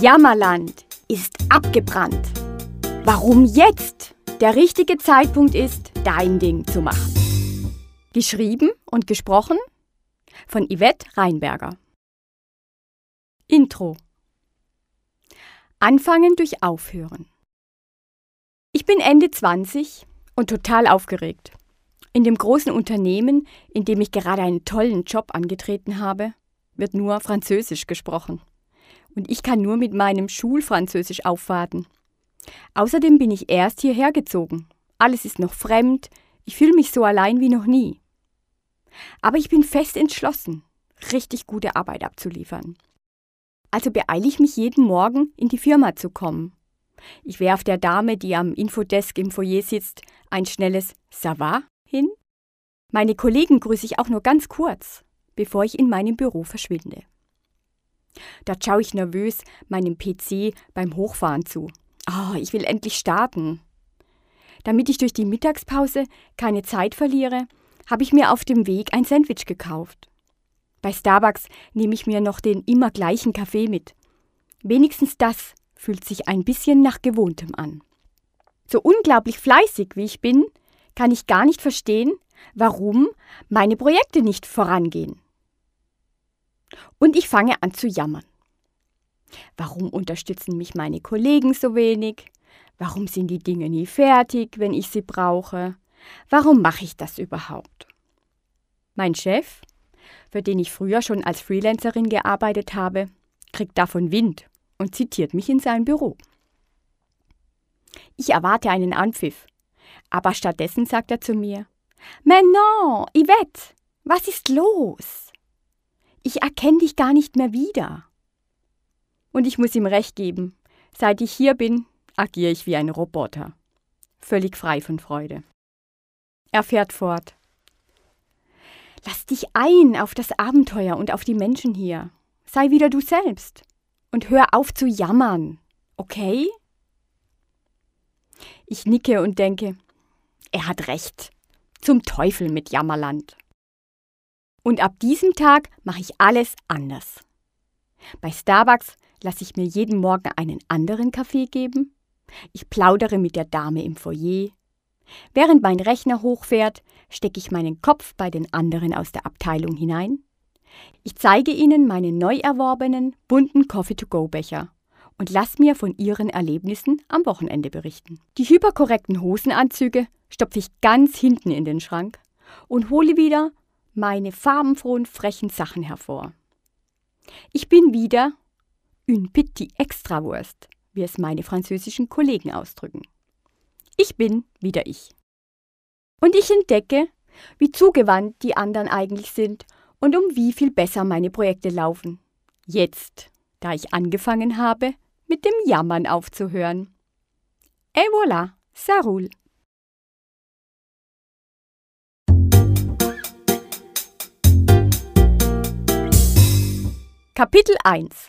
Jammerland ist abgebrannt. Warum jetzt der richtige Zeitpunkt ist, dein Ding zu machen. Geschrieben und gesprochen von Yvette Reinberger. Intro. Anfangen durch Aufhören. Ich bin Ende 20 und total aufgeregt. In dem großen Unternehmen, in dem ich gerade einen tollen Job angetreten habe, wird nur Französisch gesprochen. Und ich kann nur mit meinem Schulfranzösisch aufwarten. Außerdem bin ich erst hierher gezogen. Alles ist noch fremd, ich fühle mich so allein wie noch nie. Aber ich bin fest entschlossen, richtig gute Arbeit abzuliefern. Also beeile ich mich jeden Morgen, in die Firma zu kommen. Ich werfe der Dame, die am Infodesk im Foyer sitzt, ein schnelles Ça va hin. Meine Kollegen grüße ich auch nur ganz kurz, bevor ich in meinem Büro verschwinde. Da schaue ich nervös meinem PC beim Hochfahren zu. Oh, ich will endlich starten. Damit ich durch die Mittagspause keine Zeit verliere, habe ich mir auf dem Weg ein Sandwich gekauft. Bei Starbucks nehme ich mir noch den immer gleichen Kaffee mit. Wenigstens das fühlt sich ein bisschen nach gewohntem an. So unglaublich fleißig wie ich bin, kann ich gar nicht verstehen, warum meine Projekte nicht vorangehen. Und ich fange an zu jammern. Warum unterstützen mich meine Kollegen so wenig? Warum sind die Dinge nie fertig, wenn ich sie brauche? Warum mache ich das überhaupt? Mein Chef, für den ich früher schon als Freelancerin gearbeitet habe, kriegt davon Wind und zitiert mich in sein Büro. Ich erwarte einen Anpfiff, aber stattdessen sagt er zu mir: Mais non, Yvette, was ist los? Ich erkenne dich gar nicht mehr wieder. Und ich muss ihm recht geben. Seit ich hier bin, agiere ich wie ein Roboter. Völlig frei von Freude. Er fährt fort. Lass dich ein auf das Abenteuer und auf die Menschen hier. Sei wieder du selbst. Und hör auf zu jammern. Okay? Ich nicke und denke, er hat recht. Zum Teufel mit Jammerland. Und ab diesem Tag mache ich alles anders. Bei Starbucks lasse ich mir jeden Morgen einen anderen Kaffee geben. Ich plaudere mit der Dame im Foyer. Während mein Rechner hochfährt, stecke ich meinen Kopf bei den anderen aus der Abteilung hinein. Ich zeige ihnen meine neu erworbenen, bunten Coffee-to-go-Becher und lasse mir von ihren Erlebnissen am Wochenende berichten. Die hyperkorrekten Hosenanzüge stopfe ich ganz hinten in den Schrank und hole wieder meine farbenfrohen, frechen Sachen hervor. Ich bin wieder une petite Extrawurst, wie es meine französischen Kollegen ausdrücken. Ich bin wieder ich. Und ich entdecke, wie zugewandt die anderen eigentlich sind und um wie viel besser meine Projekte laufen. Jetzt, da ich angefangen habe, mit dem Jammern aufzuhören. Et voilà, ça roule. Kapitel 1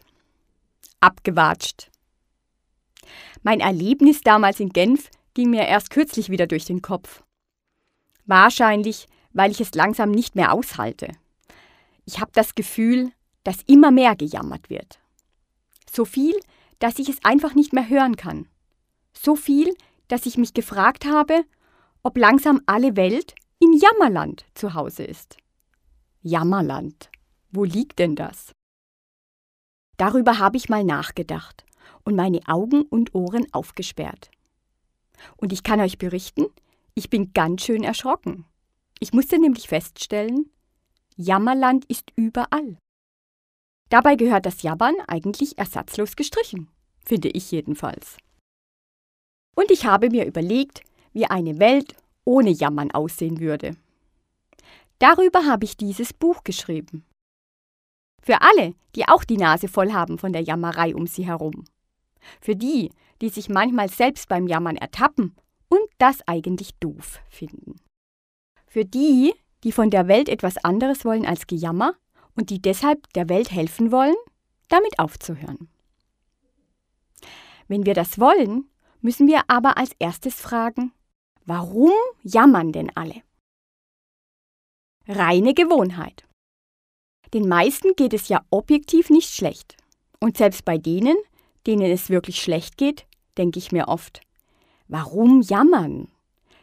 Abgewatscht. Mein Erlebnis damals in Genf ging mir erst kürzlich wieder durch den Kopf. Wahrscheinlich, weil ich es langsam nicht mehr aushalte. Ich habe das Gefühl, dass immer mehr gejammert wird. So viel, dass ich es einfach nicht mehr hören kann. So viel, dass ich mich gefragt habe, ob langsam alle Welt in Jammerland zu Hause ist. Jammerland. Wo liegt denn das? Darüber habe ich mal nachgedacht und meine Augen und Ohren aufgesperrt. Und ich kann euch berichten, ich bin ganz schön erschrocken. Ich musste nämlich feststellen, Jammerland ist überall. Dabei gehört das Jammern eigentlich ersatzlos gestrichen, finde ich jedenfalls. Und ich habe mir überlegt, wie eine Welt ohne Jammern aussehen würde. Darüber habe ich dieses Buch geschrieben. Für alle, die auch die Nase voll haben von der Jammerei um sie herum. Für die, die sich manchmal selbst beim Jammern ertappen und das eigentlich doof finden. Für die, die von der Welt etwas anderes wollen als Gejammer und die deshalb der Welt helfen wollen, damit aufzuhören. Wenn wir das wollen, müssen wir aber als erstes fragen, warum jammern denn alle? Reine Gewohnheit. Den meisten geht es ja objektiv nicht schlecht. Und selbst bei denen, denen es wirklich schlecht geht, denke ich mir oft, warum jammern?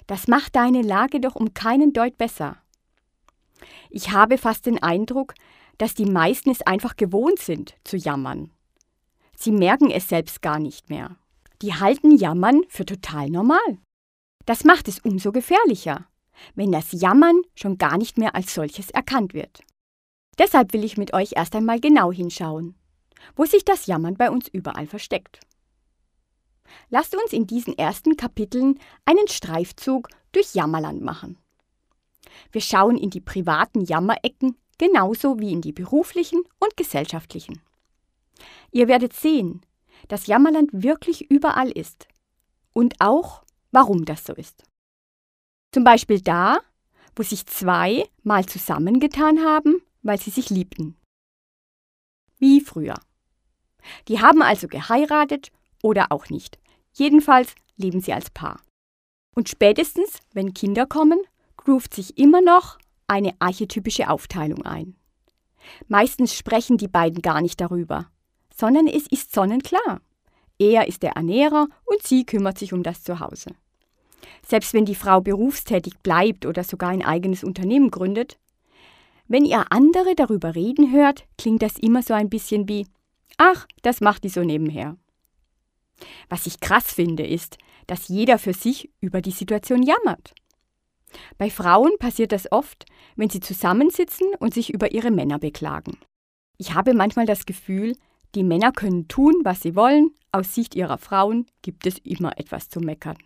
Das macht deine Lage doch um keinen Deut besser. Ich habe fast den Eindruck, dass die meisten es einfach gewohnt sind, zu jammern. Sie merken es selbst gar nicht mehr. Die halten Jammern für total normal. Das macht es umso gefährlicher, wenn das Jammern schon gar nicht mehr als solches erkannt wird. Deshalb will ich mit euch erst einmal genau hinschauen, wo sich das Jammern bei uns überall versteckt. Lasst uns in diesen ersten Kapiteln einen Streifzug durch Jammerland machen. Wir schauen in die privaten Jammerecken genauso wie in die beruflichen und gesellschaftlichen. Ihr werdet sehen, dass Jammerland wirklich überall ist und auch, warum das so ist. Zum Beispiel da, wo sich zwei mal zusammengetan haben, weil sie sich liebten. Wie früher. Die haben also geheiratet oder auch nicht. Jedenfalls leben sie als Paar. Und spätestens, wenn Kinder kommen, ruft sich immer noch eine archetypische Aufteilung ein. Meistens sprechen die beiden gar nicht darüber, sondern es ist sonnenklar. Er ist der Ernährer und sie kümmert sich um das Zuhause. Selbst wenn die Frau berufstätig bleibt oder sogar ein eigenes Unternehmen gründet, wenn ihr andere darüber reden hört, klingt das immer so ein bisschen wie Ach, das macht die so nebenher. Was ich krass finde, ist, dass jeder für sich über die Situation jammert. Bei Frauen passiert das oft, wenn sie zusammensitzen und sich über ihre Männer beklagen. Ich habe manchmal das Gefühl, die Männer können tun, was sie wollen, aus Sicht ihrer Frauen gibt es immer etwas zu meckern.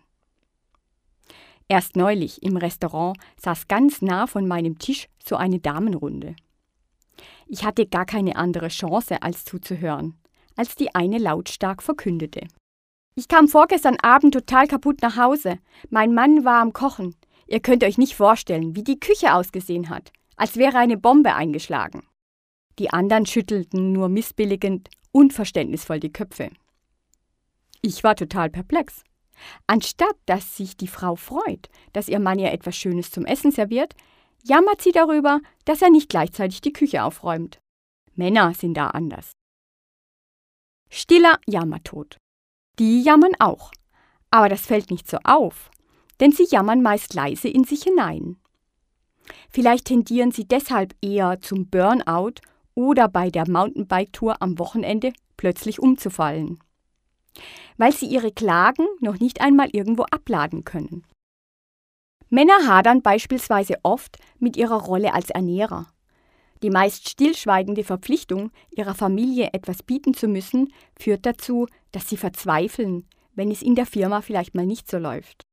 Erst neulich im Restaurant saß ganz nah von meinem Tisch so eine Damenrunde. Ich hatte gar keine andere Chance, als zuzuhören, als die eine lautstark verkündete. Ich kam vorgestern Abend total kaputt nach Hause. Mein Mann war am Kochen. Ihr könnt euch nicht vorstellen, wie die Küche ausgesehen hat, als wäre eine Bombe eingeschlagen. Die anderen schüttelten nur missbilligend, unverständnisvoll die Köpfe. Ich war total perplex. Anstatt dass sich die Frau freut, dass ihr Mann ihr etwas Schönes zum Essen serviert, jammert sie darüber, dass er nicht gleichzeitig die Küche aufräumt. Männer sind da anders. Stiller Jammertod. Die jammern auch, aber das fällt nicht so auf, denn sie jammern meist leise in sich hinein. Vielleicht tendieren sie deshalb eher zum Burnout oder bei der Mountainbike-Tour am Wochenende plötzlich umzufallen weil sie ihre Klagen noch nicht einmal irgendwo abladen können. Männer hadern beispielsweise oft mit ihrer Rolle als Ernährer. Die meist stillschweigende Verpflichtung, ihrer Familie etwas bieten zu müssen, führt dazu, dass sie verzweifeln, wenn es in der Firma vielleicht mal nicht so läuft.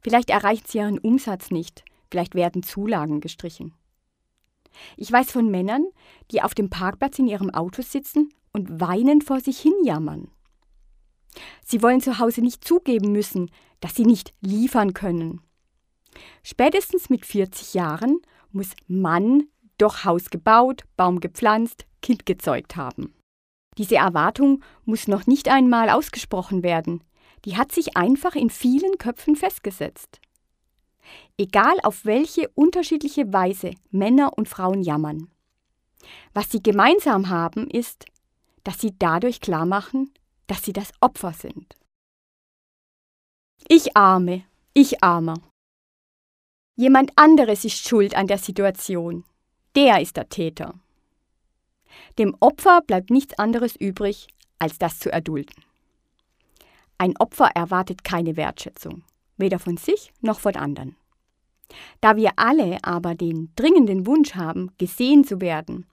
Vielleicht erreichen sie ihren Umsatz nicht, vielleicht werden Zulagen gestrichen. Ich weiß von Männern, die auf dem Parkplatz in ihrem Auto sitzen und weinend vor sich hin jammern. Sie wollen zu Hause nicht zugeben müssen, dass sie nicht liefern können. Spätestens mit 40 Jahren muss Mann doch Haus gebaut, Baum gepflanzt, Kind gezeugt haben. Diese Erwartung muss noch nicht einmal ausgesprochen werden, die hat sich einfach in vielen Köpfen festgesetzt. Egal auf welche unterschiedliche Weise Männer und Frauen jammern. Was sie gemeinsam haben, ist, dass sie dadurch klarmachen, dass sie das Opfer sind. Ich arme, ich armer. Jemand anderes ist schuld an der Situation. Der ist der Täter. Dem Opfer bleibt nichts anderes übrig, als das zu erdulden. Ein Opfer erwartet keine Wertschätzung, weder von sich noch von anderen. Da wir alle aber den dringenden Wunsch haben, gesehen zu werden,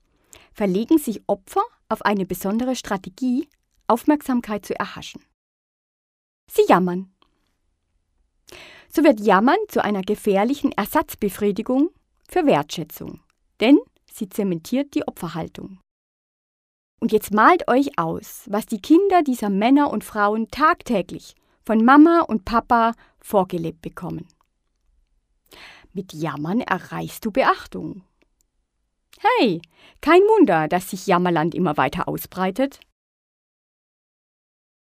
verlegen sich Opfer auf eine besondere Strategie, Aufmerksamkeit zu erhaschen. Sie jammern. So wird Jammern zu einer gefährlichen Ersatzbefriedigung für Wertschätzung, denn sie zementiert die Opferhaltung. Und jetzt malt euch aus, was die Kinder dieser Männer und Frauen tagtäglich von Mama und Papa vorgelebt bekommen. Mit Jammern erreichst du Beachtung. Hey, kein Wunder, dass sich Jammerland immer weiter ausbreitet.